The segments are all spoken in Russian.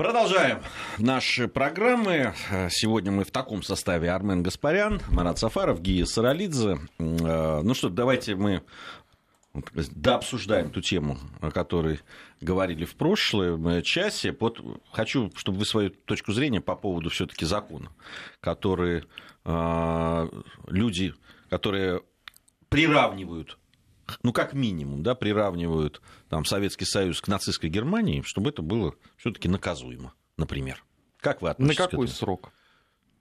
Продолжаем наши программы. Сегодня мы в таком составе Армен Гаспарян, Марат Сафаров, Гия Саралидзе. Э, ну что, давайте мы да, обсуждаем эту тему, о которой говорили в прошлом часе. Вот хочу, чтобы вы свою точку зрения по поводу все-таки закона, который э, люди, которые приравнивают ну, как минимум, да, приравнивают там, Советский Союз к нацистской Германии, чтобы это было все-таки наказуемо, например. Как вы относитесь На какой к этому? срок?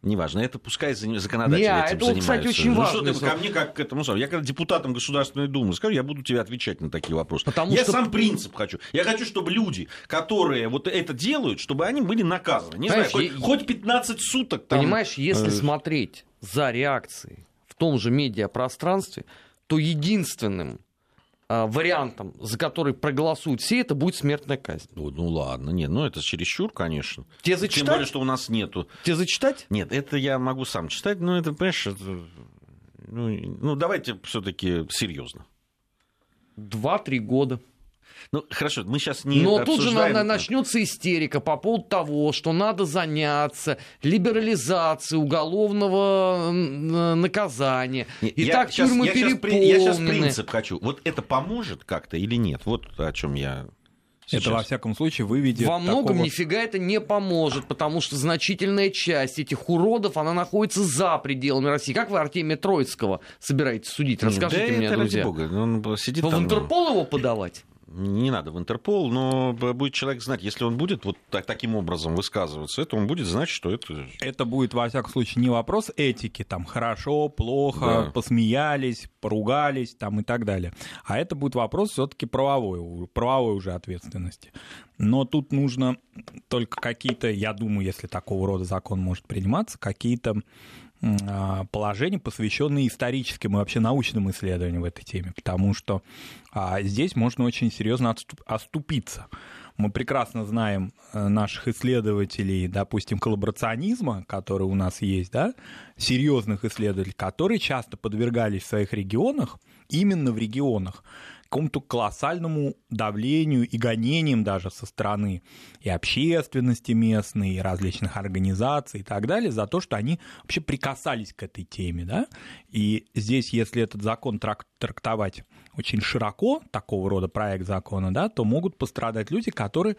Неважно, это пускай законодатели Не, этим это, занимаются. кстати, очень ну, важно. что ты ко мне как к этому Я когда депутатом Государственной Думы скажу, я буду тебе отвечать на такие вопросы. Потому я что- сам принцип хочу. Я хочу, чтобы люди, которые вот это делают, чтобы они были наказаны. Не знаю, Понимаешь, хоть, я- хоть 15 суток там... Понимаешь, если э, смотреть за реакцией в том же медиапространстве, то единственным а, вариантом, за который проголосуют все, это будет смертная казнь. Ну, ну ладно, нет, ну это чересчур, конечно. Тебе Тем зачитать? более, что у нас нету Тебе зачитать? Нет, это я могу сам читать, но это, понимаешь, это, ну, ну, давайте все-таки серьезно. Два-три года. Ну, хорошо, мы сейчас не Но тут же обсуждаем- на- начнется истерика по поводу того, что надо заняться либерализацией уголовного наказания. Не, И я так щас- тюрьмы я щас при- Я сейчас переполнены. принцип хочу. Вот это поможет как-то или нет? Вот о чем я сейчас. Это, во всяком случае, выведет Во многом такого- нифига это не поможет, потому что значительная часть этих уродов, она находится за пределами России. Как вы Артемия Троицкого собираетесь судить? Расскажите да мне, это друзья. ради бога. Он сидит Вы в там, Интерпол его подавать? Не надо в Интерпол, но будет человек знать, если он будет вот так- таким образом высказываться, это он будет знать, что это... Это будет, во всяком случае, не вопрос этики, там, хорошо, плохо, Да. посмеялись, поругались, там, и так далее. А это будет вопрос все таки правовой, правовой уже ответственности. Но тут нужно только какие-то, я думаю, если такого рода закон может приниматься, какие-то положения, посвященные историческим и вообще научным исследованиям в этой теме, потому что а, здесь можно очень серьезно оступиться. Мы прекрасно знаем э, наших исследователей, допустим, коллаборационизма, который у нас есть, да, серьезных исследователей, которые часто подвергались в своих регионах, именно в регионах, какому-то колоссальному давлению и гонениям даже со стороны и общественности местной, и различных организаций и так далее, за то, что они вообще прикасались к этой теме. Да? И здесь, если этот закон трак- трактовать очень широко, такого рода проект закона, да, то могут пострадать люди, которые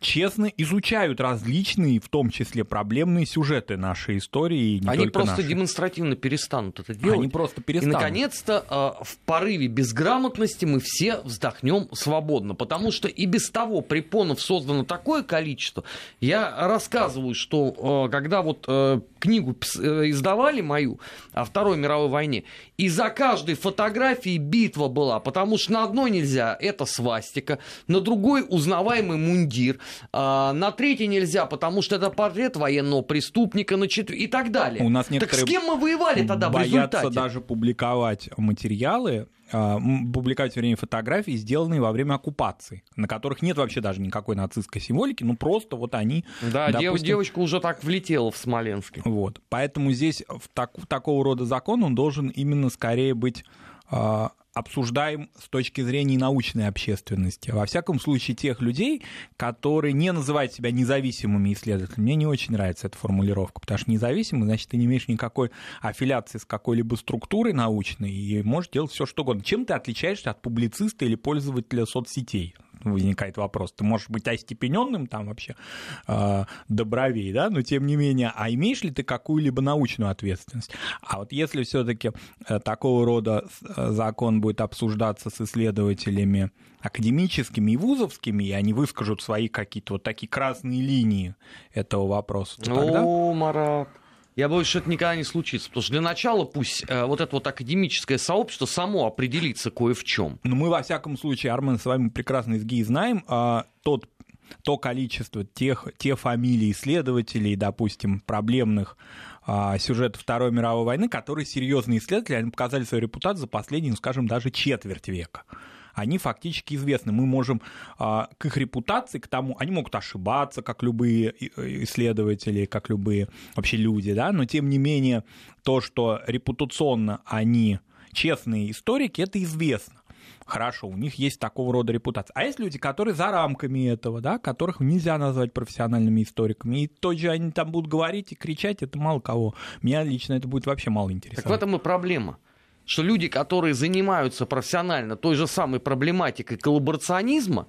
честно изучают различные, в том числе проблемные сюжеты нашей истории. И не Они просто нашей. демонстративно перестанут это делать. Они просто И, перестанут. наконец-то, э, в порыве безграмотности мы все вздохнем свободно, потому что и без того препонов создано такое количество. Я рассказываю, что э, когда вот э, книгу э, издавали мою о Второй мировой войне, и за каждой фотографией битва была, потому что на одной нельзя, это свастика, на другой узнаваемый мундир, а на третьей нельзя, потому что это портрет военного преступника, на четвер... и так далее. У нас так с кем мы воевали тогда в боятся результате? даже публиковать материалы, а, публиковать, вернее, фотографии, сделанные во время оккупации, на которых нет вообще даже никакой нацистской символики, ну просто вот они... Да, допустим, девочка уже так влетела в Смоленске. Вот. Поэтому здесь в так- такого рода закон, он должен именно скорее быть а, обсуждаем с точки зрения научной общественности. Во всяком случае, тех людей, которые не называют себя независимыми исследователями. Мне не очень нравится эта формулировка, потому что независимый, значит, ты не имеешь никакой аффилиации с какой-либо структурой научной и можешь делать все что угодно. Чем ты отличаешься от публициста или пользователя соцсетей? Возникает вопрос. Ты можешь быть остепененным там вообще э, до бровей, да, но тем не менее, а имеешь ли ты какую-либо научную ответственность? А вот если все-таки э, такого рода э, закон будет обсуждаться с исследователями академическими и вузовскими, и они выскажут свои какие-то вот такие красные линии этого вопроса, то тогда... О, Марат. Я боюсь, что это никогда не случится. Потому что для начала пусть э, вот это вот академическое сообщество само определится кое в чем. Но мы, во всяком случае, Армен, с вами прекрасно из ГИИ знаем, а, тот то количество тех, те фамилии исследователей, допустим, проблемных а, сюжетов Второй мировой войны, которые серьезные исследователи, они показали свою репутацию за последние, ну, скажем, даже четверть века они фактически известны. Мы можем а, к их репутации, к тому, они могут ошибаться, как любые исследователи, как любые вообще люди, да, но тем не менее то, что репутационно они честные историки, это известно. Хорошо, у них есть такого рода репутация. А есть люди, которые за рамками этого, да, которых нельзя назвать профессиональными историками. И то же они там будут говорить и кричать, это мало кого. Меня лично это будет вообще мало интересно. Так в этом и проблема. Что люди, которые занимаются профессионально той же самой проблематикой коллаборационизма,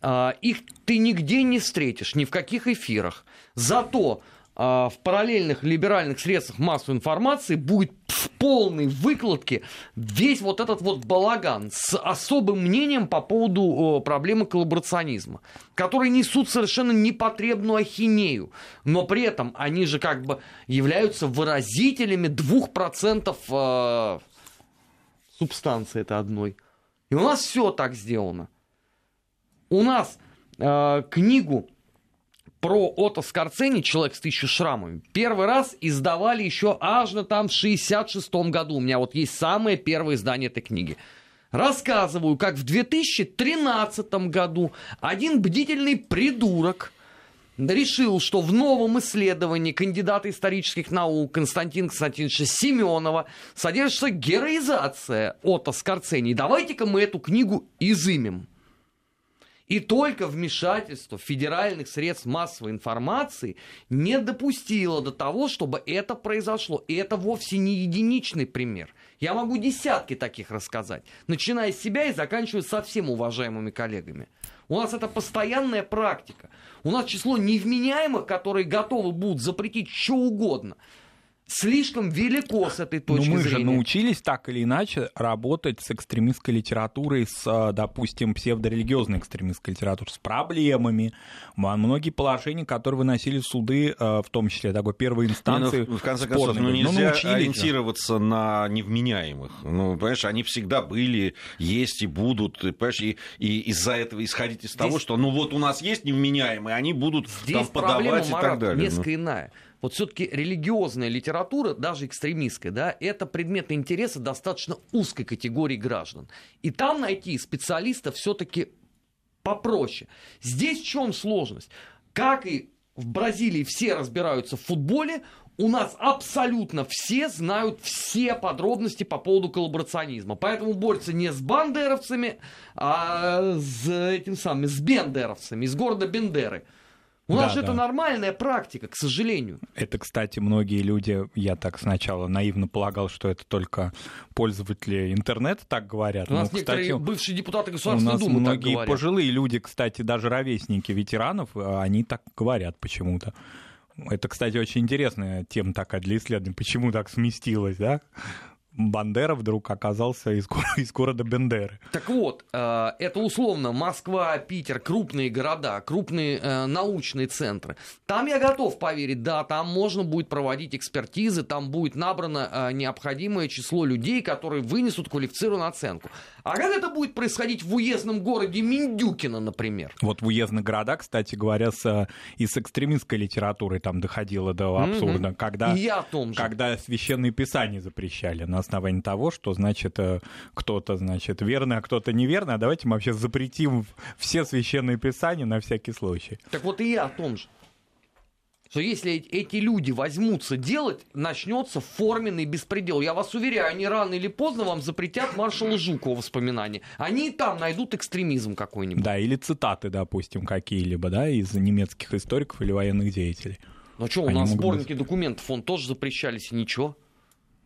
а, их ты нигде не встретишь, ни в каких эфирах. Зато а, в параллельных либеральных средствах массовой информации будет в полной выкладке весь вот этот вот балаган с особым мнением по поводу проблемы коллаборационизма, которые несут совершенно непотребную ахинею, но при этом они же как бы являются выразителями 2% а, субстанции это одной. И у нас все так сделано. У нас э, книгу про Отто Скорцени «Человек с тысячу шрамами» первый раз издавали еще аж на там в 66 году. У меня вот есть самое первое издание этой книги. Рассказываю, как в 2013 году один бдительный придурок решил, что в новом исследовании кандидата исторических наук Константина Константиновича Семенова содержится героизация Отто Скорцени. Давайте-ка мы эту книгу изымем. И только вмешательство федеральных средств массовой информации не допустило до того, чтобы это произошло. И это вовсе не единичный пример. Я могу десятки таких рассказать, начиная с себя и заканчивая совсем уважаемыми коллегами. У нас это постоянная практика. У нас число невменяемых, которые готовы будут запретить что угодно – слишком велико с этой точки Но мы зрения. же научились так или иначе работать с экстремистской литературой, с, а, допустим, псевдорелигиозной экстремистской литературой, с проблемами. Многие положения, которые выносили суды, а, в том числе такой первой инстанции. Не, ну, в конце концов, ну, нельзя ну, ориентироваться на невменяемых. Ну, понимаешь, они всегда были, есть и будут. Понимаешь, и, и из-за этого исходить из Здесь... того, что ну вот у нас есть невменяемые, они будут Здесь там подавать проблема, и Марат, так далее. несколько ну. иная вот все-таки религиозная литература, даже экстремистская, да, это предмет интереса достаточно узкой категории граждан. И там найти специалиста все-таки попроще. Здесь в чем сложность? Как и в Бразилии все разбираются в футболе, у нас абсолютно все знают все подробности по поводу коллаборационизма. Поэтому борются не с бандеровцами, а с этим самым, с бендеровцами из города Бендеры. У нас да, же да. это нормальная практика, к сожалению. Это, кстати, многие люди, я так сначала наивно полагал, что это только пользователи интернета так говорят. У нас Но, некоторые кстати, бывшие депутаты Государственной Думы многие так говорят. пожилые люди, кстати, даже ровесники ветеранов, они так говорят почему-то. Это, кстати, очень интересная тема такая для исследования. Почему так сместилось, да? Бандера вдруг оказался из, из города Бендеры. Так вот, э, это условно Москва, Питер, крупные города, крупные э, научные центры. Там я готов поверить, да, там можно будет проводить экспертизы, там будет набрано э, необходимое число людей, которые вынесут квалифицированную оценку. А как это будет происходить в уездном городе Миндюкино, например? Вот в уездных городах, кстати говоря, с, и с экстремистской литературой там доходило до абсурда, mm-hmm. когда, и я о том же. когда священные писания запрещали на основании того, что, значит, э, кто-то, значит, верный, а кто-то неверный, а давайте мы вообще запретим все священные писания на всякий случай. Так вот и я о том же что если эти люди возьмутся делать, начнется форменный беспредел. Я вас уверяю, они рано или поздно вам запретят маршала Жукова воспоминания. Они и там найдут экстремизм какой-нибудь. Да, или цитаты, допустим, какие-либо, да, из немецких историков или военных деятелей. Ну что, у нас сборники быть... документов, он тоже запрещались, и ничего.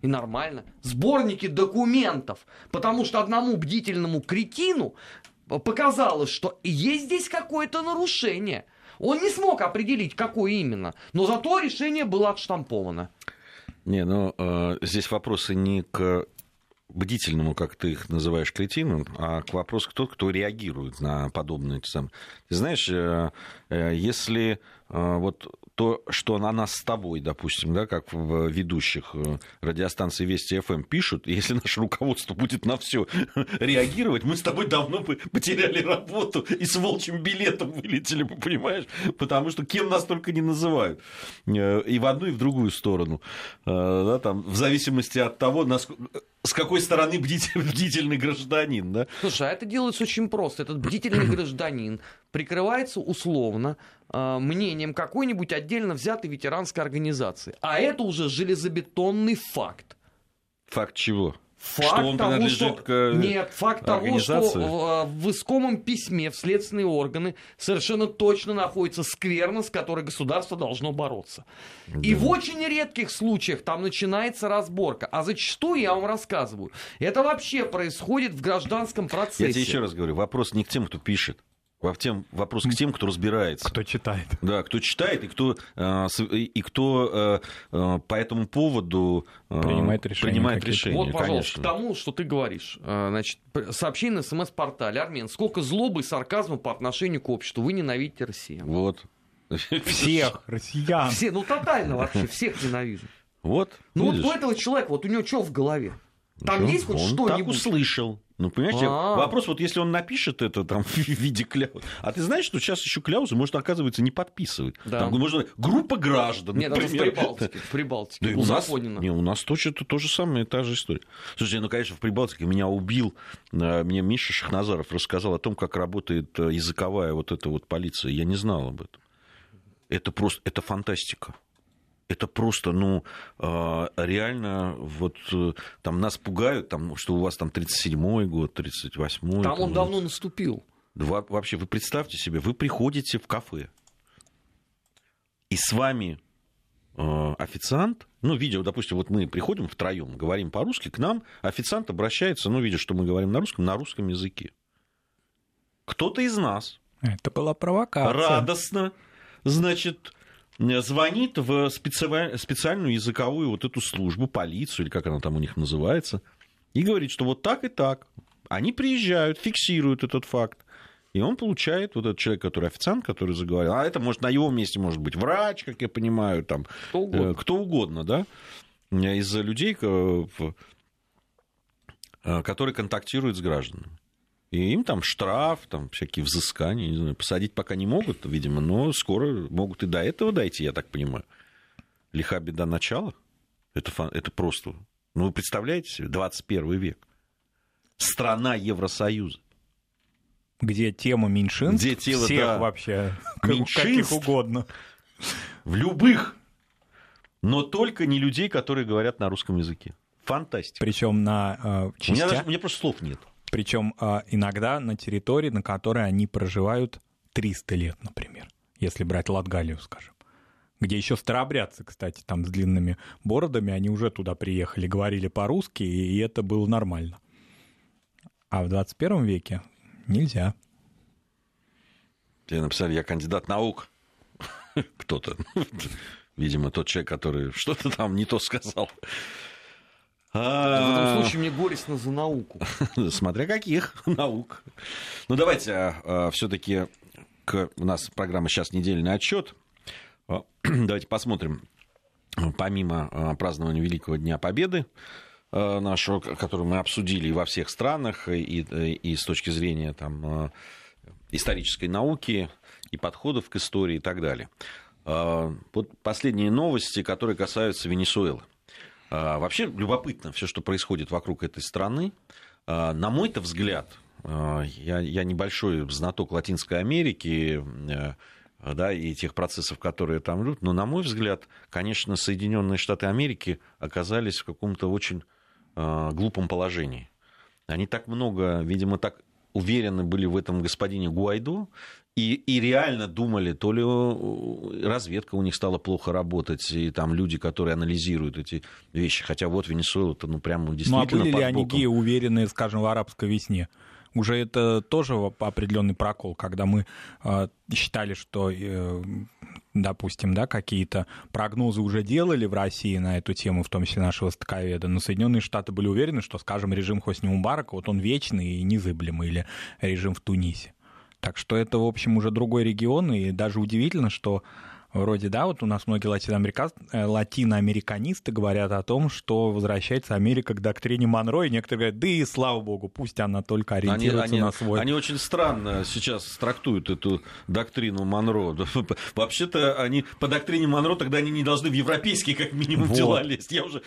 И нормально. Сборники документов. Потому что одному бдительному кретину показалось, что есть здесь какое-то нарушение – он не смог определить, какое именно, но зато решение было отштамповано. Не, ну э, здесь вопросы не к бдительному, как ты их называешь, кретинам, а к вопросу тот, кто реагирует на подобные. Ты знаешь, э, э, если э, вот то, что на нас с тобой, допустим, да, как в ведущих э, радиостанции Вести ФМ пишут, если наше руководство будет на все реагировать, мы с тобой давно бы потеряли работу и с волчьим билетом вылетели бы, понимаешь? Потому что кем нас только не называют. Э, и в одну, и в другую сторону. Э, да, там, в зависимости от того, насколько с какой стороны бдитель, бдительный гражданин, да? Слушай, а это делается очень просто. Этот бдительный гражданин прикрывается условно э, мнением какой-нибудь отдельно взятой ветеранской организации. А это уже железобетонный факт. Факт чего? Факт что он того, принадлежит что... к Нет, факт того, что организации? в, искомом письме в следственные органы совершенно точно находится скверна, с которой государство должно бороться. И в очень редких случаях там начинается разборка. А зачастую, я вам рассказываю, это вообще происходит в гражданском процессе. Я тебе еще раз говорю, вопрос не к тем, кто пишет. Во тем, вопрос к тем, кто разбирается. Кто читает. Да, кто читает и кто, э, и кто э, э, по этому поводу Принимает решения принимает решения, Вот, пожалуйста, конечно. к тому, что ты говоришь. Значит, сообщение на СМС-портале. Армен, сколько злобы и сарказма по отношению к обществу. Вы ненавидите Россию. Вот. Всех россиян. Все, ну тотально вообще, всех ненавижу. Вот. Ну видишь? вот у этого человека, вот у него что в голове? Там Ну, есть хоть он так что-нибудь? услышал. Ну, понимаете, А. вопрос, вот если он напишет это там в виде кляузы. А ты знаешь, что сейчас еще кляузы можно, оказывается, не подписывать. Да. Там можно группа граждан, Нет, это в например. Прибалтике. В Прибалтике. Да у нас, не, у нас точно то, то же самое, та же история. Слушайте, ну, конечно, в Прибалтике меня убил, э, мне Миша Шахназаров рассказал о том, как работает э, языковая вот эта вот полиция. Я не знал об этом. Это просто, это фантастика. Это просто, ну, э, реально, вот э, там нас пугают, там, что у вас там 37-й год, 38-й. Там он давно наступил. Во- Вообще, вы представьте себе, вы приходите в кафе, и с вами э, официант, ну, видя, допустим, вот мы приходим втроем, говорим по-русски, к нам официант обращается, ну, видя, что мы говорим на русском, на русском языке. Кто-то из нас Это была провокация. радостно, значит, звонит в специ- специальную языковую вот эту службу, полицию, или как она там у них называется, и говорит, что вот так и так. Они приезжают, фиксируют этот факт. И он получает, вот этот человек, который официант, который заговорил, а это может на его месте может быть врач, как я понимаю, там, Кто угодно. э, кто угодно, да, из людей, э, в- э, которые контактируют с гражданами. И им там штраф, там всякие взыскания, не знаю, посадить пока не могут, видимо, но скоро могут и до этого дойти, я так понимаю. Лиха беда начала. Это, это просто... Ну, вы представляете себе, 21 век. Страна Евросоюза. Где тема меньшинств, Где тема, всех да, вообще, меньшинств. каких угодно. В любых. Но только не людей, которые говорят на русском языке. Фантастика. Причем на э, У меня, частях, даже, у меня просто слов нет. Причем э, иногда на территории, на которой они проживают 300 лет, например, если брать Латгалию, скажем. Где еще старообрядцы, кстати, там с длинными бородами, они уже туда приехали, говорили по-русски, и это было нормально. А в 21 веке нельзя. Тебе написали, я кандидат наук. Кто-то. Видимо, тот человек, который что-то там не то сказал. В А, этом случае мне горестно за науку. Смотря каких наук. Ну, давайте все-таки к... у нас программа сейчас недельный отчет. А, Давайте посмотрим, помимо а, празднования Великого Дня Победы а, нашего, который мы обсудили и во всех странах, и, и- и с точки зрения там, а, исторической науки, и подходов к истории и так далее. А, Вот последние новости, которые касаются Венесуэлы. А, Вообще любопытно все, что происходит вокруг этой страны. А, На мой-то взгляд, а, я, я небольшой знаток Латинской Америки, э, да, и тех процессов, которые там идут, но, на мой взгляд, конечно, Соединенные Штаты Америки оказались в каком-то очень глупом положении. Они так много, видимо, так уверены были в этом господине Гуайдо, и, и реально думали, то ли э, разведка у них стала плохо работать, и там люди, которые анализируют эти вещи. Хотя вот Венесуэла-то, ну, прямо Ну а действительно были ли под они боком. геи уверенные, скажем, в арабской весне? Уже это тоже определенный прокол, когда мы э, считали, что, э, допустим, да, какие-то прогнозы уже делали в России на эту тему, в том числе нашего востоковеда, но Соединенные Штаты были уверены, что, скажем, режим Хосни Мубарака, вот он вечный и незыблемый, или режим в Тунисе. Так что это, в общем, уже другой регион, и даже удивительно, что вроде, да, вот у нас многие латиноамерика... э, латиноамериканисты говорят о том, что возвращается Америка к доктрине Монро, и некоторые говорят, да и слава богу, пусть она только Они, ориентируется они- на свой... они очень странно сейчас трактуют эту доктрину Монро. Вообще-то они по доктрине Монро тогда они не должны в европейские как минимум Вот. дела лезть. Я уже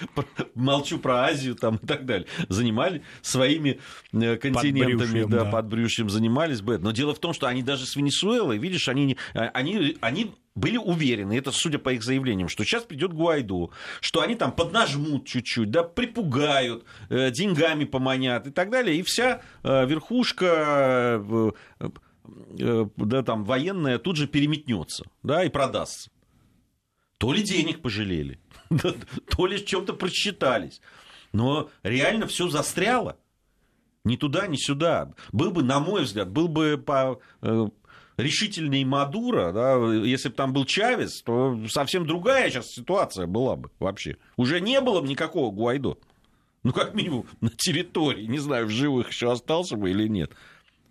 молчу про Азию там и так далее. Занимали своими э, континентами, Подбрюшьем, да, да. под брюшьем занимались бы. Но дело в том, что они даже с Венесуэлой, видишь, они, а, они, они были уверены, это судя по их заявлениям, что сейчас придет Гуайдо, что они там поднажмут чуть-чуть, да, припугают, э, деньгами поманят и так далее, и вся э, верхушка э, э, да, там, военная тут же переметнется, да, и продастся. То ли денег пожалели, то ли в чем-то просчитались. Но реально все застряло. Ни туда, ни сюда. Был бы, на мой взгляд, был бы по, э, решительней Мадуро, да, если бы там был Чавес, то совсем другая сейчас ситуация была бы вообще. Уже не было бы никакого Гуайдо. Ну, как минимум, на территории. Не знаю, в живых еще остался бы или нет.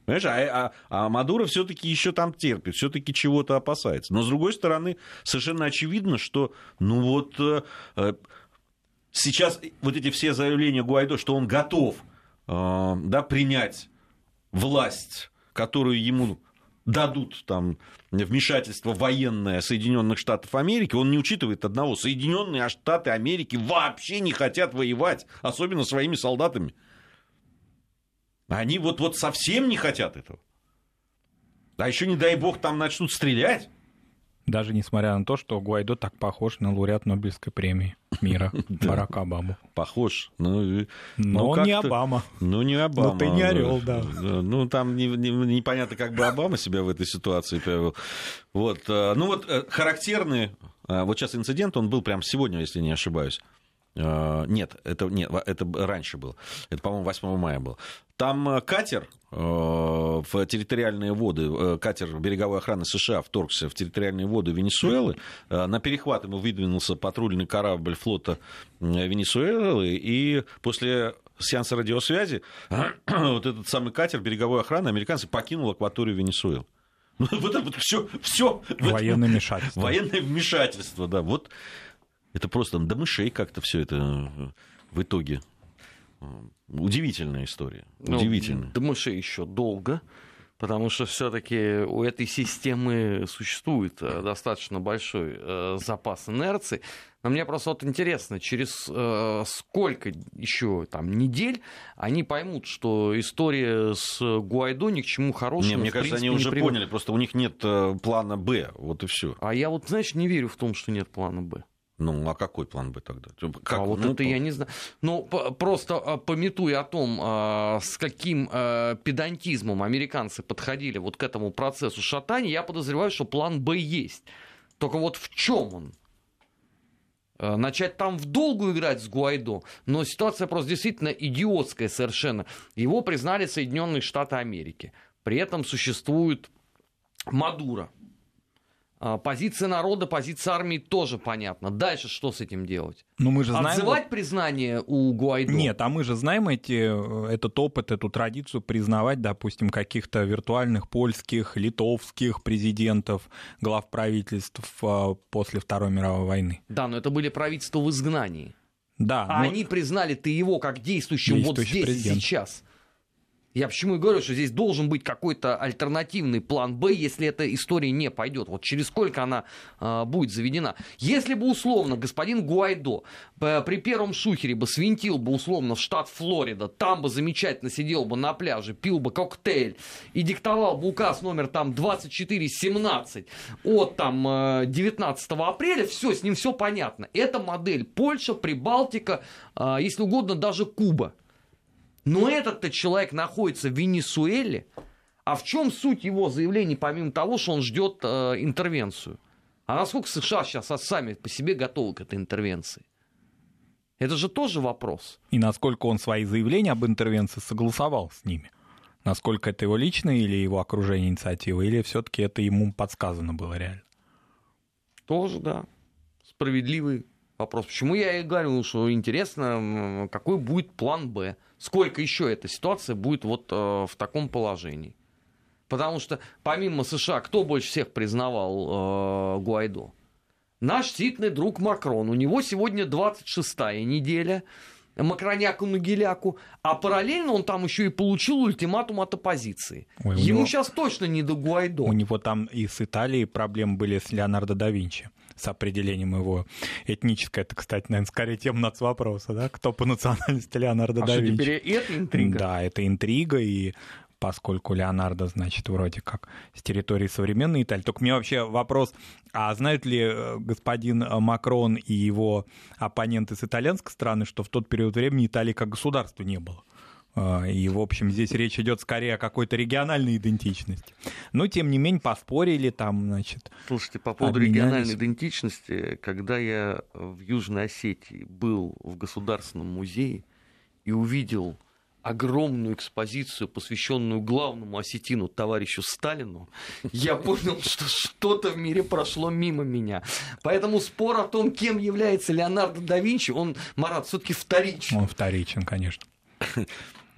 Понимаешь, а, а, а Мадуро все-таки еще там терпит, все-таки чего-то опасается. Но с другой стороны, совершенно очевидно, что ну вот э, э сейчас вот эти все заявления Гуайдо, что он готов э, да, принять власть, которую ему дадут там вмешательство военное Соединенных Штатов Америки, он не учитывает одного. Соединенные Штаты Америки вообще не хотят воевать, особенно своими солдатами. Они вот, вот совсем не хотят этого. А еще, не дай бог, там начнут стрелять. Даже несмотря на то, что Гуайдо так похож на лауреат Нобелевской премии мира Барака Обаму. Похож. Ну, Но ну, не Обама. Ну, не Обама. Ну, ты не орел, да. Ну, там не, не, непонятно, как бы Обама себя в этой ситуации повел. Вот. Э, ну, вот э, характерный, э, вот сейчас инцидент, он был прямо сегодня, если не ошибаюсь. Нет, это, нет, это раньше было. Это, по-моему, 8 мая был. Там катер в территориальные воды, катер береговой охраны США вторгся в территориальные воды Венесуэлы. На перехват ему выдвинулся патрульный корабль флота Венесуэлы, и после сеанса радиосвязи вот этот самый катер береговой охраны американцы покинул акваторию Венесуэлы. Ну, вот это вот все, все. Военное вмешательство. Военное вмешательство, да. Вот это просто до мышей как-то все это э, в итоге. Э, удивительная история. Ну, удивительная. До мышей еще долго. Потому что все-таки у этой системы существует э, достаточно большой запас инерции. Но мне просто вот интересно, через э, сколько еще там недель они поймут, что история с Гуайдо ни к чему хорошему. Не, мне кажется, они уже приводит. поняли, просто у них нет плана Б, вот и все. А я вот, знаешь, не верю в том, что нет плана Б. Ну, а какой план бы тогда? Как? А вот ну, это то... я не знаю. Ну, просто а, пометуя о том, а, с каким а, педантизмом американцы подходили вот к этому процессу шатания, я подозреваю, что план Б есть. Только вот в чем он? начать там в долгую играть с Гуайдо, но ситуация просто действительно идиотская совершенно. Его признали Соединенные Штаты Америки. При этом существует Мадуро, а, позиция народа, позиция армии тоже понятна. Дальше что с этим делать? Ну, мы же знаем... Отзывать признание у Гуайдо? Нет, а мы же знаем эти, этот опыт, эту традицию признавать, допустим, каких-то виртуальных польских, литовских президентов, глав правительств а, после Второй мировой войны. Да, но это были правительства в изгнании. Да. А но... они признали ты его как действующим вот здесь президент. сейчас. Я почему и говорю, что здесь должен быть какой-то альтернативный план Б, если эта история не пойдет. Вот через сколько она э, будет заведена. Если бы условно господин Гуайдо э, при первом шухере бы свинтил бы условно в штат Флорида, там бы замечательно сидел бы на пляже, пил бы коктейль и диктовал бы указ номер там 2417 от там э, 19 апреля, все, с ним все понятно. Это модель Польша, Прибалтика, э, если угодно, даже Куба. Но этот-то человек находится в Венесуэле. А в чем суть его заявлений, помимо того, что он ждет э, интервенцию? А насколько США сейчас сами по себе готовы к этой интервенции? Это же тоже вопрос. И насколько он свои заявления об интервенции согласовал с ними? Насколько это его личная или его окружение инициатива, или все-таки это ему подсказано было реально? Тоже, да. Справедливый вопрос. Почему я и говорю, что интересно, какой будет план Б? Сколько еще эта ситуация будет вот э, в таком положении? Потому что помимо США, кто больше всех признавал э, Гуайдо? Наш ситный друг Макрон. У него сегодня 26-я неделя. Макроняку Нагеляку, а параллельно он там еще и получил ультиматум от оппозиции. Ой, Ему него... сейчас точно не до Гуайдо. У него там и с Италией проблемы были с Леонардо да Винчи с определением его этническое. Это, кстати, наверное, скорее тема нацвопроса, да? Кто по национальности Леонардо а да Винчи. теперь это интрига? Да, это интрига, и поскольку Леонардо, значит, вроде как с территории современной Италии. Только мне вообще вопрос, а знают ли э, господин Макрон и его оппоненты с итальянской стороны, что в тот период времени Италии как государства не было? А, и, в общем, здесь речь идет скорее о какой-то региональной идентичности. Но, тем не менее, поспорили там, значит. Слушайте, по поводу региональной идентичности, когда я в Южной Осетии был в Государственном музее и увидел огромную экспозицию, посвященную главному осетину товарищу Сталину, я понял, что что-то в мире прошло мимо меня. Поэтому спор о том, кем является Леонардо да Винчи, он, Марат, все-таки вторичен. Он вторичен, конечно.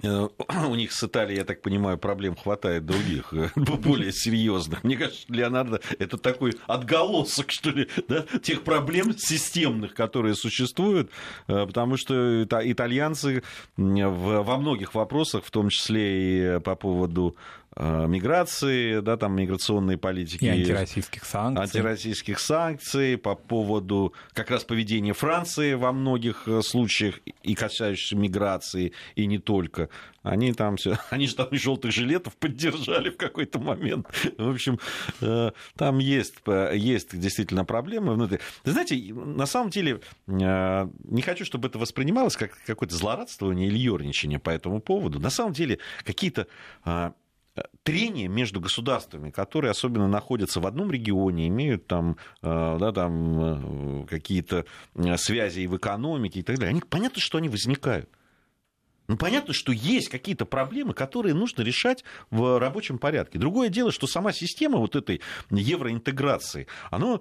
Э, у них с Италией, я так понимаю, проблем хватает других, э, более серьезных. Мне кажется, Леонардо это такой отголосок, что ли, да, тех проблем системных, которые существуют, э, потому что итальянцы во многих вопросах, в том числе и по поводу миграции, да, там миграционной политики. И антироссийских санкций. Антироссийских санкций по поводу как раз поведения Франции во многих э, случаях и касающихся миграции, и не только. Они там все, они же там и желтых жилетов поддержали в какой-то момент. В общем, э, там есть, есть действительно проблемы внутри. знаете, на самом деле, не хочу, чтобы это воспринималось как какое-то злорадствование или ерничание по этому поводу. На самом деле, какие-то трение между государствами, которые особенно находятся в одном регионе, имеют там, э, да, там э, какие-то э, связи и в экономике и так далее, они, понятно, что они возникают. Ну, понятно, что есть какие-то проблемы, которые нужно решать в рабочем порядке. Другое дело, что сама система вот этой евроинтеграции, оно,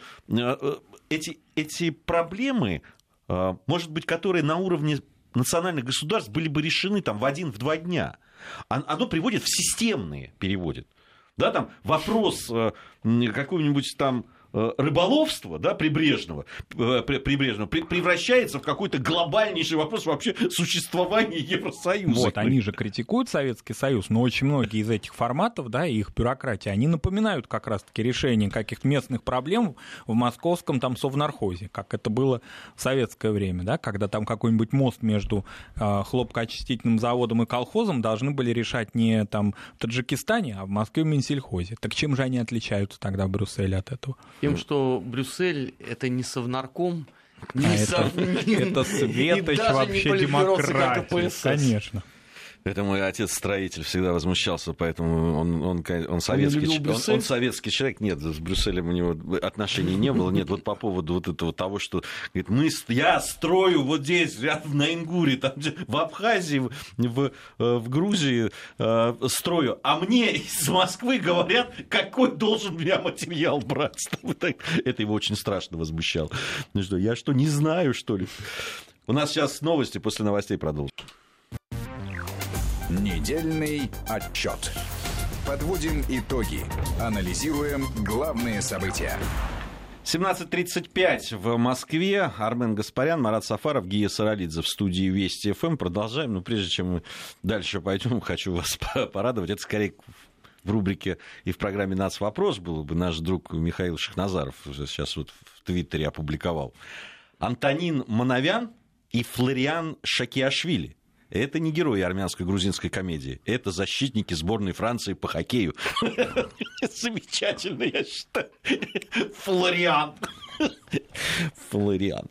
эти, эти проблемы, может быть, которые на уровне национальных государств были бы решены там, в один-два дня – оно приводит в системные, переводит. Да, там вопрос э, какого-нибудь там рыболовства да, прибрежного, э, прибрежного превращается в какой-то глобальнейший вопрос вообще существования Евросоюза. Вот, они же критикуют Советский Союз, но очень многие из этих форматов, да, и их бюрократии, они напоминают как раз-таки решение каких-то местных проблем в московском там совнархозе, как это было в советское время, да, когда там какой-нибудь мост между э, хлопкоочистительным заводом и колхозом должны были решать не там в Таджикистане, а в Москве в Минсельхозе. Так чем же они отличаются тогда в Брюсселе от этого? Тем, что Брюссель это не совнарком, не а сов... это, это светоч вообще демократии, конечно. Это мой отец-строитель всегда возмущался, поэтому он, он, он, советский, он, он, он советский человек. Нет, с Брюсселем у него отношений не было. Нет, вот по поводу вот этого того, что говорит, мы, я строю вот здесь, рядом на Ингуре, там, в Абхазии, в, в, э, в Грузии э, строю, а мне из Москвы говорят, какой должен меня материал брать. Это его очень страшно возмущало. Ну что, я что, не знаю, что ли? У нас сейчас новости, после новостей продолжим. Недельный отчет. Подводим итоги. Анализируем главные события. 17.35 в Москве. Армен Гаспарян, Марат Сафаров, Гия Саралидзе в студии Вести ФМ. Продолжаем. Но прежде чем мы дальше пойдем, хочу вас порадовать. Это скорее в рубрике и в программе «Нац. Вопрос» был бы наш друг Михаил Шахназаров сейчас вот в Твиттере опубликовал. Антонин Мановян и Флориан Шакиашвили это не герои армянской грузинской комедии. Это защитники сборной Франции по хоккею. Замечательно, я считаю. Флориан. Флориан.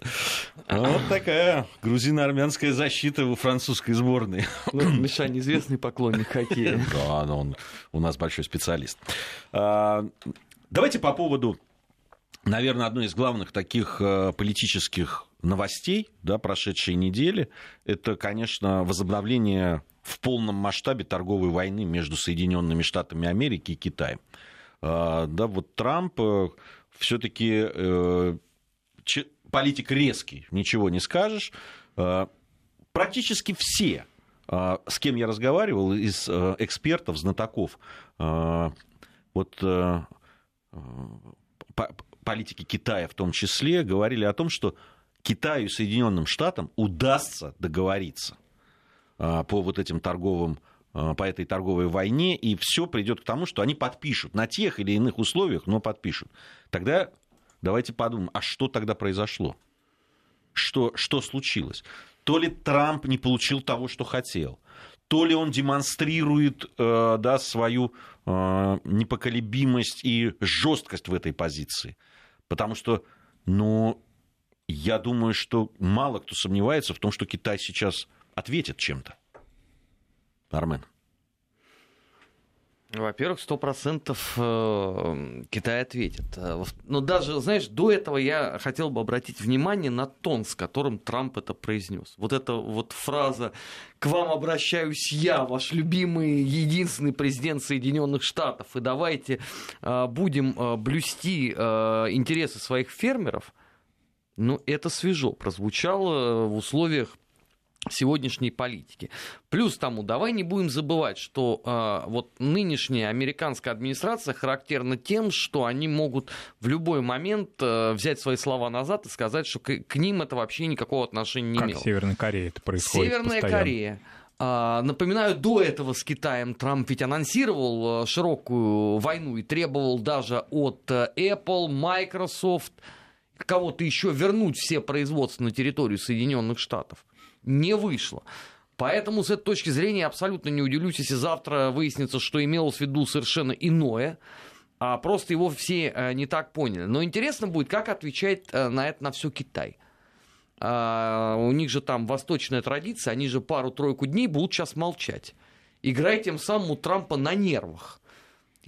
Вот такая грузино-армянская защита у французской сборной. Ну, Миша, неизвестный поклонник хоккея. Да, но он у нас большой специалист. А, давайте по поводу, наверное, одной из главных таких э, политических новостей да, прошедшей недели, это, конечно, возобновление в полном масштабе торговой войны между Соединенными Штатами Америки и Китаем. А, да, вот Трамп э, все-таки э, политик резкий, ничего не скажешь. А, практически все, а, с кем я разговаривал, из э, экспертов, знатоков, вот политики Китая в том числе, говорили о том, что Китаю и Соединенным Штатам удастся договориться а, по вот этим торговым а, по этой торговой войне, и все придет к тому, что они подпишут на тех или иных условиях, но подпишут. Тогда давайте подумаем, а что тогда произошло? Что, что случилось? То ли Трамп не получил того, что хотел, то ли он демонстрирует э, да, свою э, непоколебимость и жесткость в этой позиции. Потому что, ну, я думаю, что мало кто сомневается в том, что Китай сейчас ответит чем-то. Армен. Во-первых, сто процентов э, Китай ответит. Э, но даже, знаешь, до этого я хотел бы обратить внимание на тон, с которым Трамп это произнес. Вот эта вот фраза «К вам обращаюсь я, ваш любимый единственный президент Соединенных Штатов, и давайте э, будем блюсти интересы своих фермеров», ну, это свежо прозвучало в условиях сегодняшней политики. Плюс тому, давай не будем забывать, что э, вот нынешняя американская администрация характерна тем, что они могут в любой момент э, взять свои слова назад и сказать, что к, к ним это вообще никакого отношения не как имело. в Северной Корее это происходит Северная постоянно. Корея. Uh, напоминаю, до этого с Китаем Трамп ведь анонсировал широкую войну и требовал даже от Apple, Microsoft, кого-то еще вернуть все производства на территорию Соединенных Штатов не вышло. Поэтому с этой точки зрения абсолютно не удивлюсь, если завтра выяснится, что имелось в виду совершенно иное, а просто его все э, не так поняли. Но интересно будет, как отвечает э, на это на все Китай. А, у них же там восточная традиция, они же пару-тройку дней будут сейчас молчать. Играя тем самым у Трампа на нервах.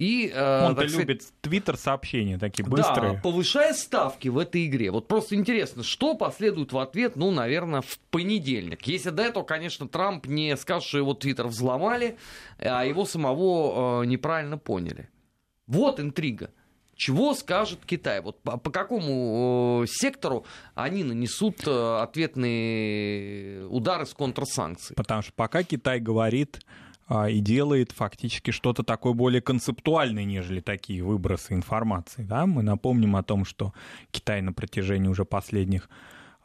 И, э, Он-то сказать, любит твиттер-сообщения такие быстрые. Да, повышая ставки в этой игре. Вот просто интересно, что последует в ответ, ну, наверное, в понедельник. Если до этого, конечно, Трамп не скажет, что его твиттер взломали, а его самого э, неправильно поняли. Вот интрига. Чего скажет Китай? Вот по, по какому э, сектору они нанесут э, ответные удары с контрсанкций? Потому что пока Китай говорит и делает фактически что-то такое более концептуальное, нежели такие выбросы информации. Да? Мы напомним о том, что Китай на протяжении уже последних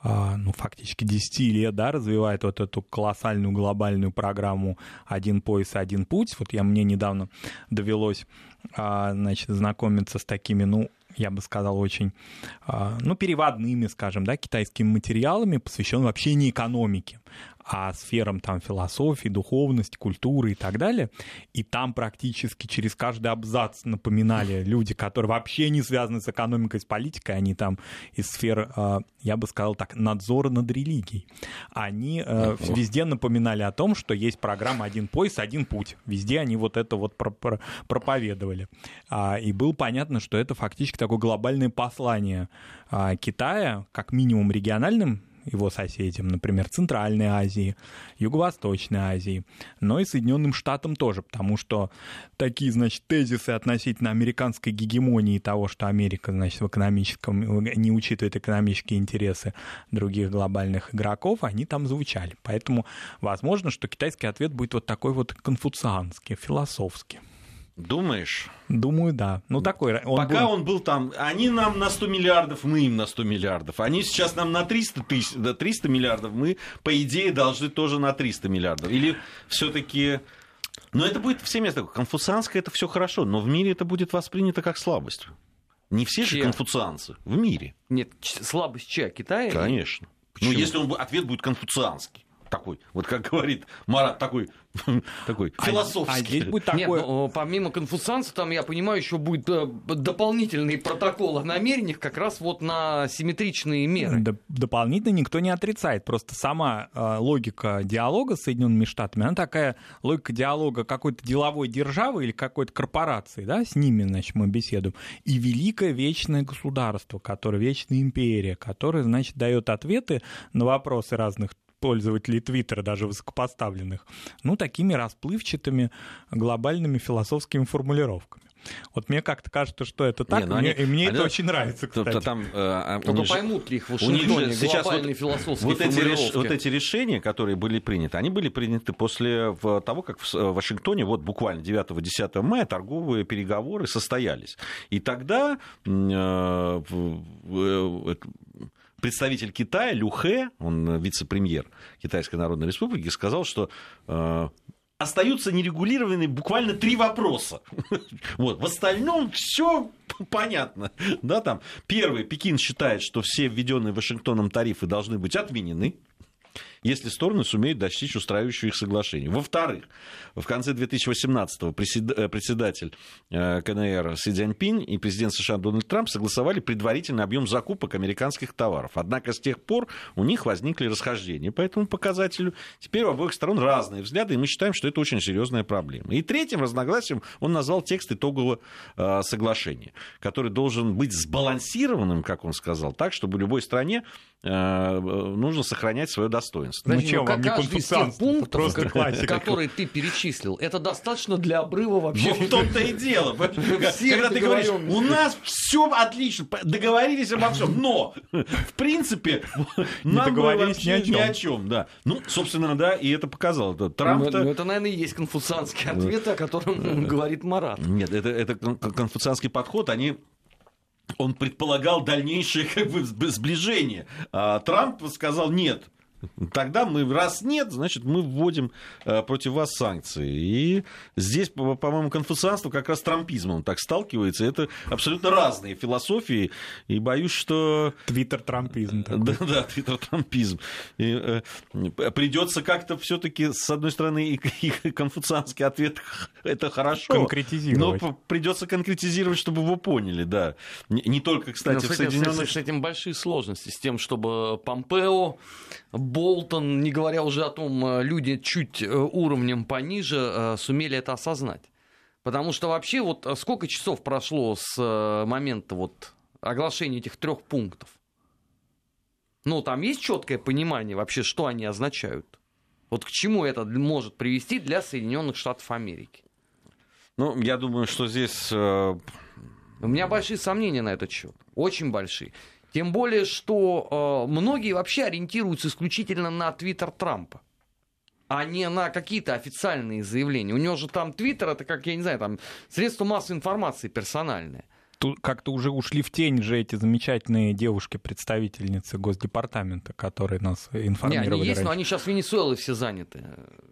а, ну, фактически 10 лет, да, развивает вот эту колоссальную глобальную программу «Один пояс, один путь». Вот я, мне недавно довелось, а, значит, знакомиться с такими, ну, я бы сказал, очень, ну, переводными, скажем, да, китайскими материалами, посвященными вообще не экономике, а сферам там философии, духовности, культуры и так далее. И там практически через каждый абзац напоминали люди, которые вообще не связаны с экономикой, с политикой, они там из сфер, а, я бы сказал так, надзора над религией. Они э, везде напоминали о том, что есть программа «Один пояс, один путь». Везде они вот это вот проповедовали. А, и было понятно, что это фактически такое глобальное послание а, Китая, как минимум региональным его соседям, например, Центральной Азии, Юго-Восточной Азии, но и Соединенным Штатам тоже, потому что такие, значит, тезисы относительно американской гегемонии того, что Америка, значит, в экономическом, не учитывает экономические интересы других глобальных игроков, они там звучали. Поэтому возможно, что китайский ответ будет вот такой вот конфуцианский, философский. Думаешь? Думаю, да. Ну, такой. Он Пока был... он был там, они нам на 100 миллиардов, мы им на 100 миллиардов. Они сейчас нам на 300, тысяч, да, 300 миллиардов, мы, по идее, должны тоже на 300 миллиардов. Или все-таки... Но это будет всеми такое. Конфуцианское это все хорошо, но в мире это будет воспринято как слабость. Не все чья? же конфуцианцы в мире. Нет, слабость чья? Китая? Конечно. Почему? Ну, если он, ответ будет конфуцианский такой, вот как говорит Марат, такой, такой а философский. А, здесь будет такое... Нет, ну, помимо конфуцианца, там, я понимаю, еще будет э, дополнительный протокол о намерениях как раз вот на симметричные меры. Д- дополнительно никто не отрицает, просто сама э, логика диалога с Соединенными Штатами, она такая логика диалога какой-то деловой державы или какой-то корпорации, да, с ними, значит, мы беседуем, и великое вечное государство, которое вечная империя, которое, значит, дает ответы на вопросы разных пользователей Твиттера, даже высокопоставленных, ну, такими расплывчатыми глобальными философскими формулировками. Вот мне как-то кажется, что это так, Не, ну мне, они, и мне они, это очень нравится, кстати. Там, э, а, Только же, поймут ли их в Вашингтоне сейчас глобальные вот, философские вот эти, реш, вот эти решения, которые были приняты, они были приняты после того, как в Вашингтоне вот буквально 9-10 мая торговые переговоры состоялись. И тогда э, э, представитель Китая Лю Хэ, он вице-премьер Китайской Народной Республики, сказал, что э, остаются нерегулированными буквально три вопроса. Вот. В остальном все понятно. Да, там. Первый, Пекин считает, что все введенные Вашингтоном тарифы должны быть отменены. Если стороны сумеют достичь устраивающего их соглашения. Во-вторых, в конце 2018-го э, председатель э, КНР Си Цзяньпинь и президент США Дональд Трамп согласовали предварительный объем закупок американских товаров. Однако с тех пор у них возникли расхождения по этому показателю. Теперь у обоих сторон разные взгляды, и мы считаем, что это очень серьезная проблема. И третьим разногласием он назвал текст итогового э, соглашения, который должен быть сбалансированным, как он сказал, так, чтобы любой стране нужно сохранять свое достоинство. Ну, что, вам не тех пунктов, просто которые ты перечислил, это достаточно для обрыва вообще. Вот в том-то и дело. Когда ты говоришь, у нас все отлично, договорились обо всем, но, в принципе, нам договорились ни о чем. Да. Ну, собственно, да, и это показал. Трамп ну, ну, это, наверное, и есть конфуцианский ответ, о котором говорит Марат. Нет, это, это конфуцианский подход, они он предполагал дальнейшее как бы, сближение. А Трамп сказал нет, Тогда мы, раз нет, значит, мы вводим э, против вас санкции. И здесь, по-моему, конфуцианство как раз с трампизмом так сталкивается. Это абсолютно разные философии. И боюсь, что... Твиттер-трампизм. Да, да, твиттер-трампизм. Э, придется как-то все-таки, с одной стороны, и, и конфуцианский ответ это хорошо. Конкретизировать. Но придется конкретизировать, чтобы его поняли, да. Не, не только, кстати, но, в Соединенных... С этим большие сложности, с тем, чтобы Помпео Болтон, не говоря уже о том, э, люди чуть э, уровнем пониже э, сумели это осознать. Потому что вообще вот сколько часов прошло с момента вот оглашения этих трех пунктов? Ну, там есть четкое понимание вообще, что они означают? Вот к чему это может привести для Соединенных Штатов Америки? Ну, я думаю, что здесь... У меня большие сомнения на этот счет. Очень большие. Тем более, что э, многие вообще ориентируются исключительно на твиттер Трампа а не на какие-то официальные заявления. У него же там Твиттер, это как, я не знаю, там средство массовой информации персональное. Тут как-то уже ушли в тень же эти замечательные девушки-представительницы Госдепартамента, которые нас информировали. Не, они есть, раньше. но они сейчас в Венесуэле все заняты.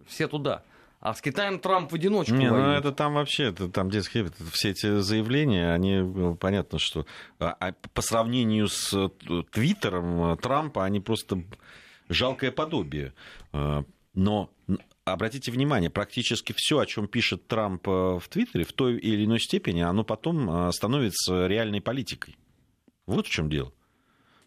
Все туда. А с Китаем Трамп в одиночку Не, ну это там вообще, это там детские, все эти заявления, они, ну, понятно, что а, а по сравнению с э, Твиттером э, Трампа, они просто жалкое подобие. А, но обратите внимание, практически все, о чем пишет Трамп э, в Твиттере, в той или иной степени, оно потом становится реальной политикой. Вот в чем дело.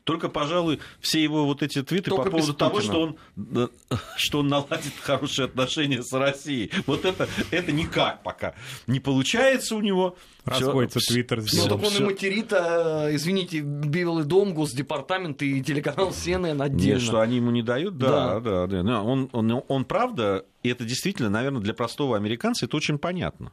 Только, пожалуй, все его вот эти твиты Только по поводу того, что он, что он наладит хорошие отношения с Россией. Вот это, это никак пока не получается у него. Расходится Твиттер с Ну, так он и материт, а, извините, Белый дом, Госдепартамент и телеканал CNN отдельно. Нет, что они ему не дают, да, да, да. да. Он, он, он, правда, и это действительно, наверное, для простого американца это очень понятно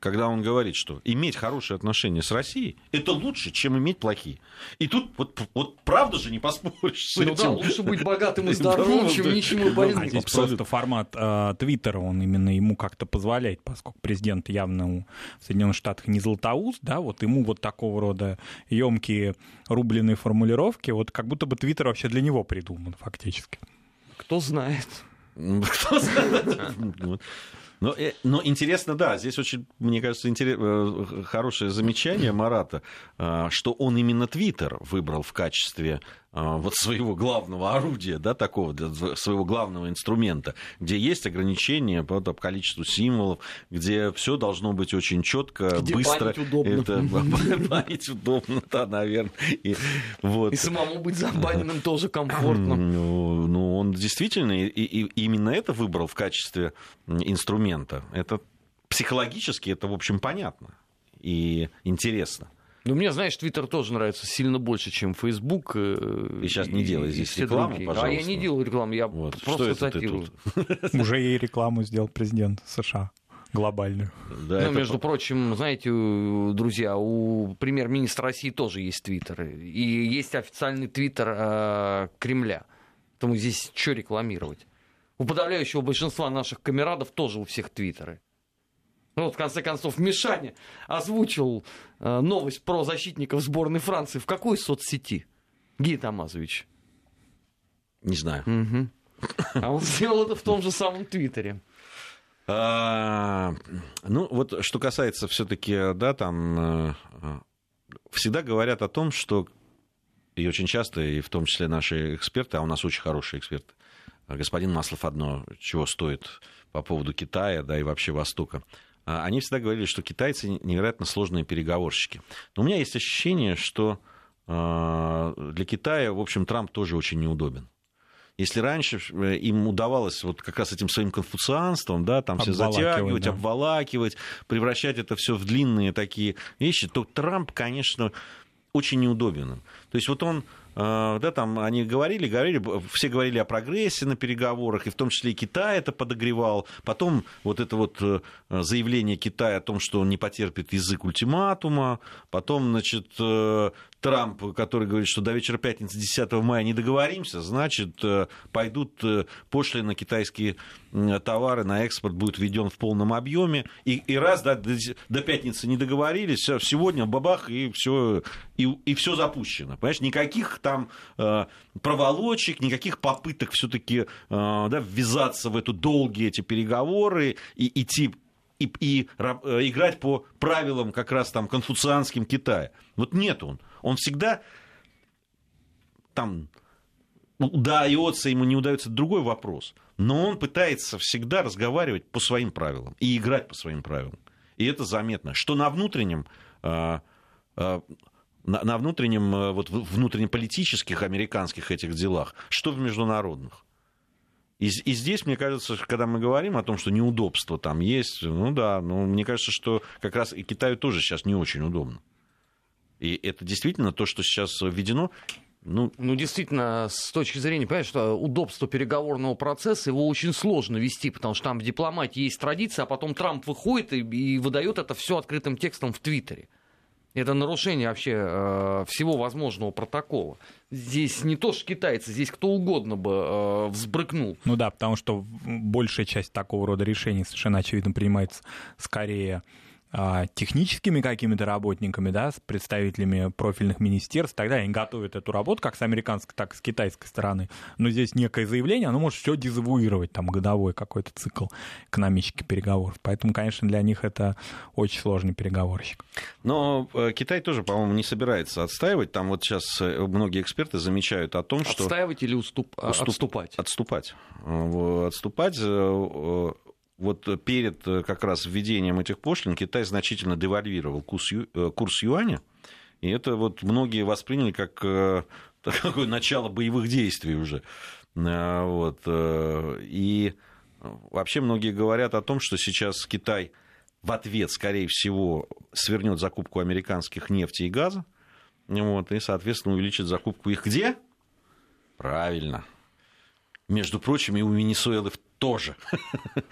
когда он говорит, что иметь хорошие отношения с Россией это лучше, чем иметь плохие. И тут вот, вот правда же не поспоришь с ну этим. да, лучше быть богатым и здоровым, чем ничем и больным. А здесь просто формат э, Твиттера, он именно ему как-то позволяет, поскольку президент явно в Соединенных Штатах не златоуст, да, вот ему вот такого рода емкие рубленые формулировки, вот как будто бы Твиттер вообще для него придуман фактически. Кто знает. Кто знает. Но, э, но интересно, да, здесь очень, мне кажется, интерес, э, хорошее замечание Марата, э, что он именно Твиттер выбрал в качестве вот своего главного орудия, да, такого, своего главного инструмента, где есть ограничения по количеству символов, где все должно быть очень четко, где быстро. удобно. Это, память удобно, да, наверное. И, вот. и самому быть забаненным тоже комфортно. Ну, ну он действительно и, и именно это выбрал в качестве инструмента. Это психологически это, в общем, понятно и интересно. Ну, мне, знаешь, Твиттер тоже нравится сильно больше, чем Фейсбук. Э, и сейчас не делай здесь рекламу, другие. пожалуйста. А я не делаю рекламу, я вот. просто цитирую. Уже ей рекламу сделал президент США глобальную. Да, ну, между по... прочим, знаете, друзья, у премьер-министра России тоже есть твиттер. И есть официальный твиттер э, Кремля. Поэтому здесь что рекламировать? У подавляющего большинства наших камерадов тоже у всех твиттеры. Ну, вот, в конце концов, Мишаня озвучил э, новость про защитников сборной Франции в какой соцсети? Гия Тамазович. Не знаю. Угу. А он сделал это в том же самом Твиттере. А, ну, вот что касается все-таки, да, там э, всегда говорят о том, что и очень часто, и в том числе наши эксперты, а у нас очень хорошие эксперты, господин Маслов одно, чего стоит по поводу Китая, да, и вообще Востока. А, они всегда говорили, что китайцы невероятно сложные переговорщики. Но у меня есть ощущение, что а, для Китая, в общем, Трамп тоже очень неудобен. Если раньше э, им удавалось вот как раз этим своим конфуцианством, да, там все затягивать, да. обволакивать, превращать это все в длинные такие вещи, то Трамп, конечно, очень неудобен. То есть вот он а, да, там они говорили, говорили, все говорили о прогрессе на переговорах, и в том числе и Китай это подогревал. Потом вот это вот э, заявление Китая о том, что он не потерпит язык ультиматума. Потом, значит, э, Трамп, который говорит, что до вечера пятницы 10 мая не договоримся, значит, э, пойдут пошлины на китайские товары, на экспорт будет введен в полном объеме. И, и раз до, до пятницы не договорились, сегодня бабах, и все и, и все запущено. Понимаешь, никаких там э, проволочек, никаких попыток все-таки э, да, ввязаться в эту долгие эти переговоры и идти и, и э, играть по правилам как раз там конфуцианским Китая. Вот нет он. Он всегда там удается ему, не удается, другой вопрос. Но он пытается всегда разговаривать по своим правилам и играть по своим правилам. И это заметно. Что на внутреннем э, э, на, внутреннем, э, вот, внутреннеполитических американских этих делах, что в международных. И, и здесь, мне кажется, когда мы говорим о том, что неудобства там есть, ну да, но мне кажется, что как раз и Китаю тоже сейчас не очень удобно. И это действительно то, что сейчас введено. Ну, ну, действительно, с точки зрения, понимаешь, что удобство переговорного процесса, его очень сложно вести, потому что там в дипломатии есть традиция, а потом Трамп выходит и, и выдает это все открытым текстом в Твиттере. Это нарушение вообще э, всего возможного протокола. Здесь не то что китайцы, здесь кто угодно бы э, взбрыкнул. Ну да, потому что большая часть такого рода решений совершенно очевидно принимается скорее техническими какими-то работниками, да, с представителями профильных министерств, тогда они готовят эту работу как с американской, так и с китайской стороны. Но здесь некое заявление, оно может все дезавуировать, там, годовой какой-то цикл экономических переговоров. Поэтому, конечно, для них это очень сложный переговорщик. Но э, Китай тоже, по-моему, не собирается отстаивать. Там вот сейчас э, многие эксперты замечают о том, что... Отстаивать или уступ... Уступ... отступать? Отступать. Отступать э, вот перед э, как раз введением этих пошлин Китай значительно девальвировал курс, ю, э, курс юаня, и это вот многие восприняли как э, такое начало боевых действий уже. Вот. И вообще многие говорят о том, что сейчас Китай в ответ, скорее всего, свернет закупку американских нефти и газа, вот, и, соответственно, увеличит закупку их где? Правильно. Между прочим, и у Венесуэлы тоже.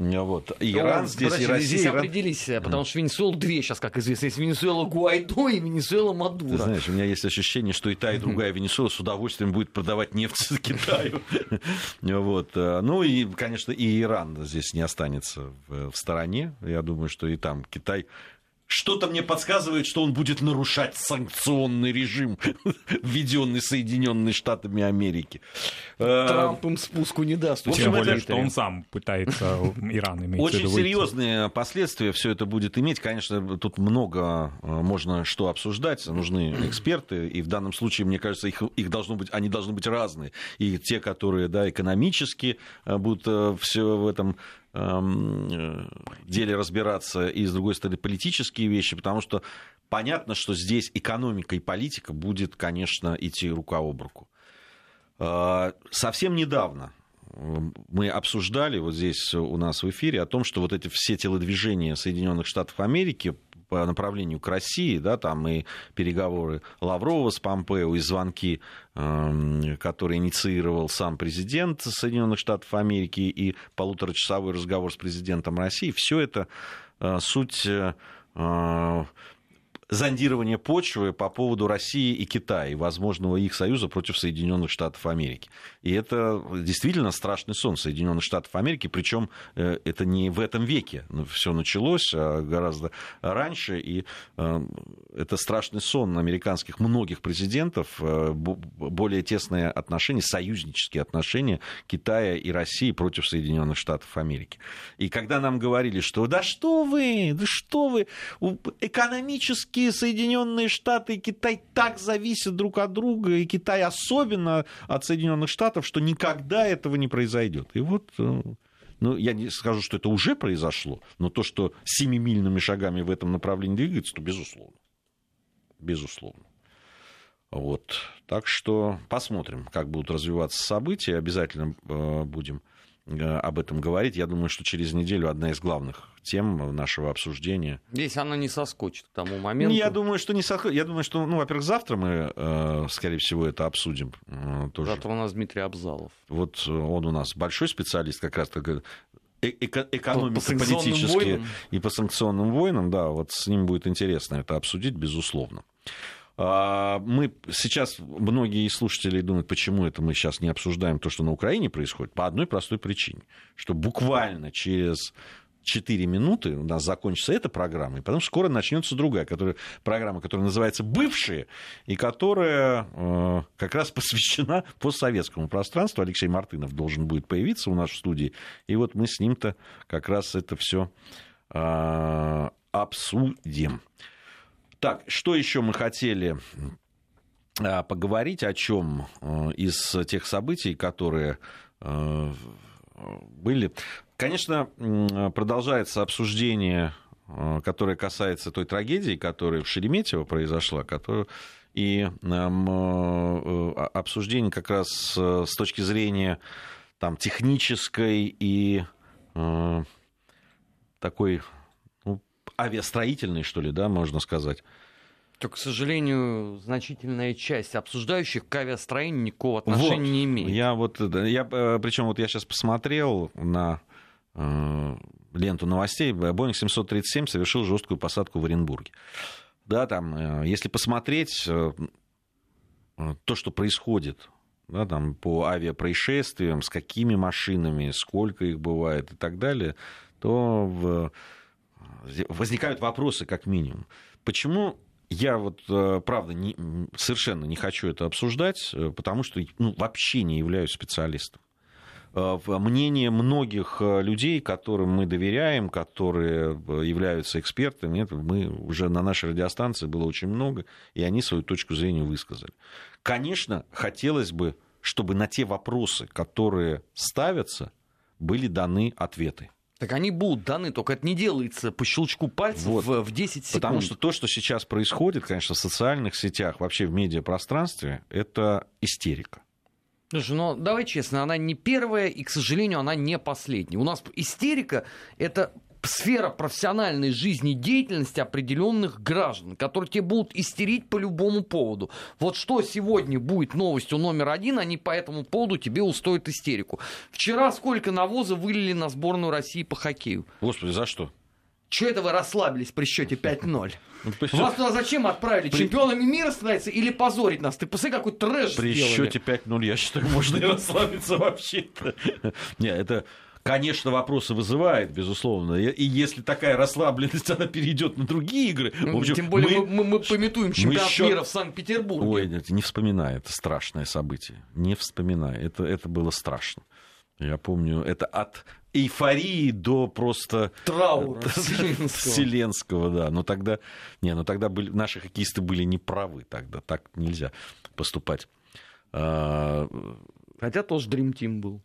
Вот. Иран здесь, и Россия. Здесь определись, потому что Венесуэла две сейчас, как известно. Есть Венесуэла Гуайдо и Венесуэла Мадуро. Ты знаешь, у меня есть ощущение, что и та, и другая Венесуэла с удовольствием будет продавать нефть Китаю. Вот. Ну и, конечно, и Иран здесь не останется в стороне. Я думаю, что и там Китай что-то мне подсказывает, что он будет нарушать санкционный режим, введенный Соединенными Штатами Америки. Э, Трамп им спуску не даст. Тем более, что он сам пытается Иран иметь Очень серьезные последствия все это будет иметь. Конечно, тут много э, можно что обсуждать. Нужны эксперты. И в данном случае, мне кажется, их, их должно быть, они должны быть разные. И те, которые да, экономически э, будут все в этом деле разбираться, и, с другой стороны, политические вещи, потому что понятно, что здесь экономика и политика будет, конечно, идти рука об руку. Э, совсем недавно мы обсуждали вот здесь у нас в эфире о том, что вот эти все телодвижения Соединенных Штатов Америки по направлению к России, да, там и переговоры Лаврова с Помпео, и звонки, эм, которые инициировал сам президент Соединенных Штатов Америки, и полуторачасовой разговор с президентом России, все это э, суть э, зондирование почвы по поводу России и Китая и возможного их союза против Соединенных Штатов Америки. И это действительно страшный сон Соединенных Штатов Америки, причем э, это не в этом веке все началось, а гораздо раньше, и э, это страшный сон американских многих президентов, э, более тесные отношения, союзнические отношения Китая и России против Соединенных Штатов Америки. И когда нам говорили, что да что вы, да что вы, экономически все-таки Соединенные Штаты и Китай так зависят друг от друга, и Китай особенно от Соединенных Штатов, что никогда этого не произойдет. И вот э, ну, я не скажу, что это уже произошло, но то, что семимильными шагами в этом направлении двигается, то безусловно. Безусловно. Вот. Так что посмотрим, как будут развиваться события. Обязательно э, будем об этом говорить. Я думаю, что через неделю одна из главных тем нашего обсуждения. Если она не соскочит к тому моменту. Я думаю, что не соскочит. Я думаю, что, ну, во-первых, завтра мы, э, скорее всего, это обсудим. Тоже. Завтра у нас Дмитрий Абзалов. Вот он у нас большой специалист, как раз так эко- экономико-политически и по санкционным войнам, да, вот с ним будет интересно это обсудить, безусловно. А, мы сейчас, многие слушатели думают, почему это мы сейчас не обсуждаем то, что на Украине происходит, по одной простой причине, что буквально через 4 минуты у нас закончится эта программа, и потом скоро начнется другая которая, программа, которая называется «Бывшие», и которая э, как раз посвящена постсоветскому пространству. Алексей Мартынов должен будет появиться у нас в студии, и вот мы с ним-то как раз это все э, обсудим. Так, что еще мы хотели э, поговорить, о чем э, из тех событий, которые э, были. Конечно, продолжается обсуждение, э, которое касается той трагедии, которая в Шереметьево произошла, которую и обсуждение как раз с точки зрения там, технической и такой авиастроительной, что ли, да, можно сказать. То, к сожалению, значительная часть обсуждающих к авиастроению никакого отношения вот, не имеет. Я вот, я, причем вот я сейчас посмотрел на Э, ленту новостей, Boeing 737 совершил жесткую посадку в Оренбурге. Да, там, э, если посмотреть э, то, что происходит да, там, по авиапроисшествиям, с какими машинами, сколько их бывает и так далее, то в... возникают вопросы как минимум. Почему я вот, правда, не, совершенно не хочу это обсуждать, потому что ну, вообще не являюсь специалистом. Э, мнение многих э, людей, которым мы доверяем, которые э, являются экспертами, это мы уже на нашей радиостанции было очень много, и они свою точку зрения высказали. Конечно, хотелось бы, чтобы на те вопросы, которые ставятся, были даны ответы. Так они будут даны, только это не делается по щелчку пальцев вот. в, в 10 секунд. Потому что то, что сейчас происходит, конечно, в социальных сетях, вообще в медиапространстве, это истерика. Слушай, ну давай честно, она не первая и, к сожалению, она не последняя. У нас истерика — это сфера профессиональной жизни деятельности определенных граждан, которые тебе будут истерить по любому поводу. Вот что сегодня будет новостью номер один, они по этому поводу тебе устроят истерику. Вчера сколько навоза вылили на сборную России по хоккею? Господи, за что? Че это вы расслабились при счете 5-0? Ну, Вас туда зачем отправили? При... Чемпионами мира становиться или позорить нас? Ты посмотри, какой трэш При сделали. счете 5-0, я считаю, можно и расслабиться вообще-то. Не, это конечно, вопросы вызывает, безусловно. И если такая расслабленность, она перейдет на другие игры. В общем, Тем более мы, мы, мы пометуем чемпионат счет... мира в Санкт-Петербурге. Ой, нет, не вспоминай, это страшное событие. Не вспоминай, это, это было страшно. Я помню, это от эйфории до просто траура вселенского. вселенского, да. Но тогда, не, но тогда были, наши хоккеисты были неправы тогда, так нельзя поступать. А, Хотя тоже Dream Team был.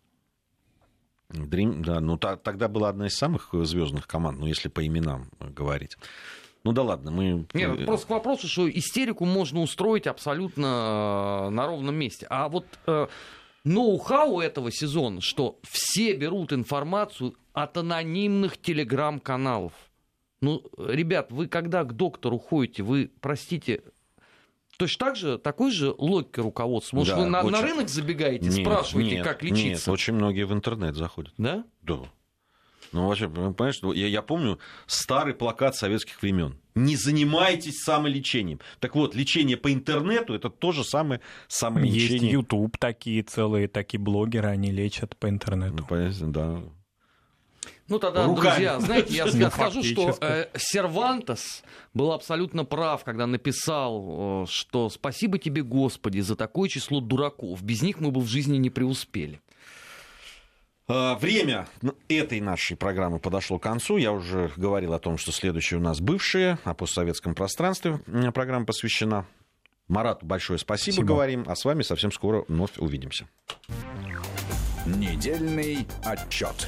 Dream, да, ну та, тогда была одна из самых звездных команд, ну если по именам говорить. Ну да ладно, мы... Нет, просто к вопросу, что истерику можно устроить абсолютно э, на ровном месте. А вот э, ноу-хау этого сезона, что все берут информацию от анонимных телеграм-каналов. Ну, ребят, вы когда к доктору ходите, вы, простите, точно так же, такой же логикой руководства? Может, да, вы на, очень... на рынок забегаете, нет, спрашиваете, нет, как лечиться? Нет, очень многие в интернет заходят. Да? Да. Ну, вообще, понимаешь, я, я помню старый плакат советских времен. Не занимайтесь самолечением. Так вот, лечение по интернету это тоже самое самолечение. Есть YouTube такие целые, такие блогеры, они лечат по интернету. Ну, понятно, да. Ну тогда, Руками. друзья, знаете, я ну, скажу, что э, Сервантес был абсолютно прав, когда написал, э, что спасибо тебе, Господи, за такое число дураков. Без них мы бы в жизни не преуспели. А, Время этой нашей программы подошло к концу. Я уже говорил о том, что следующая у нас бывшая, о постсоветском пространстве программа посвящена. Марату большое спасибо, Спасибо. говорим, а с вами совсем скоро вновь увидимся. Недельный отчет.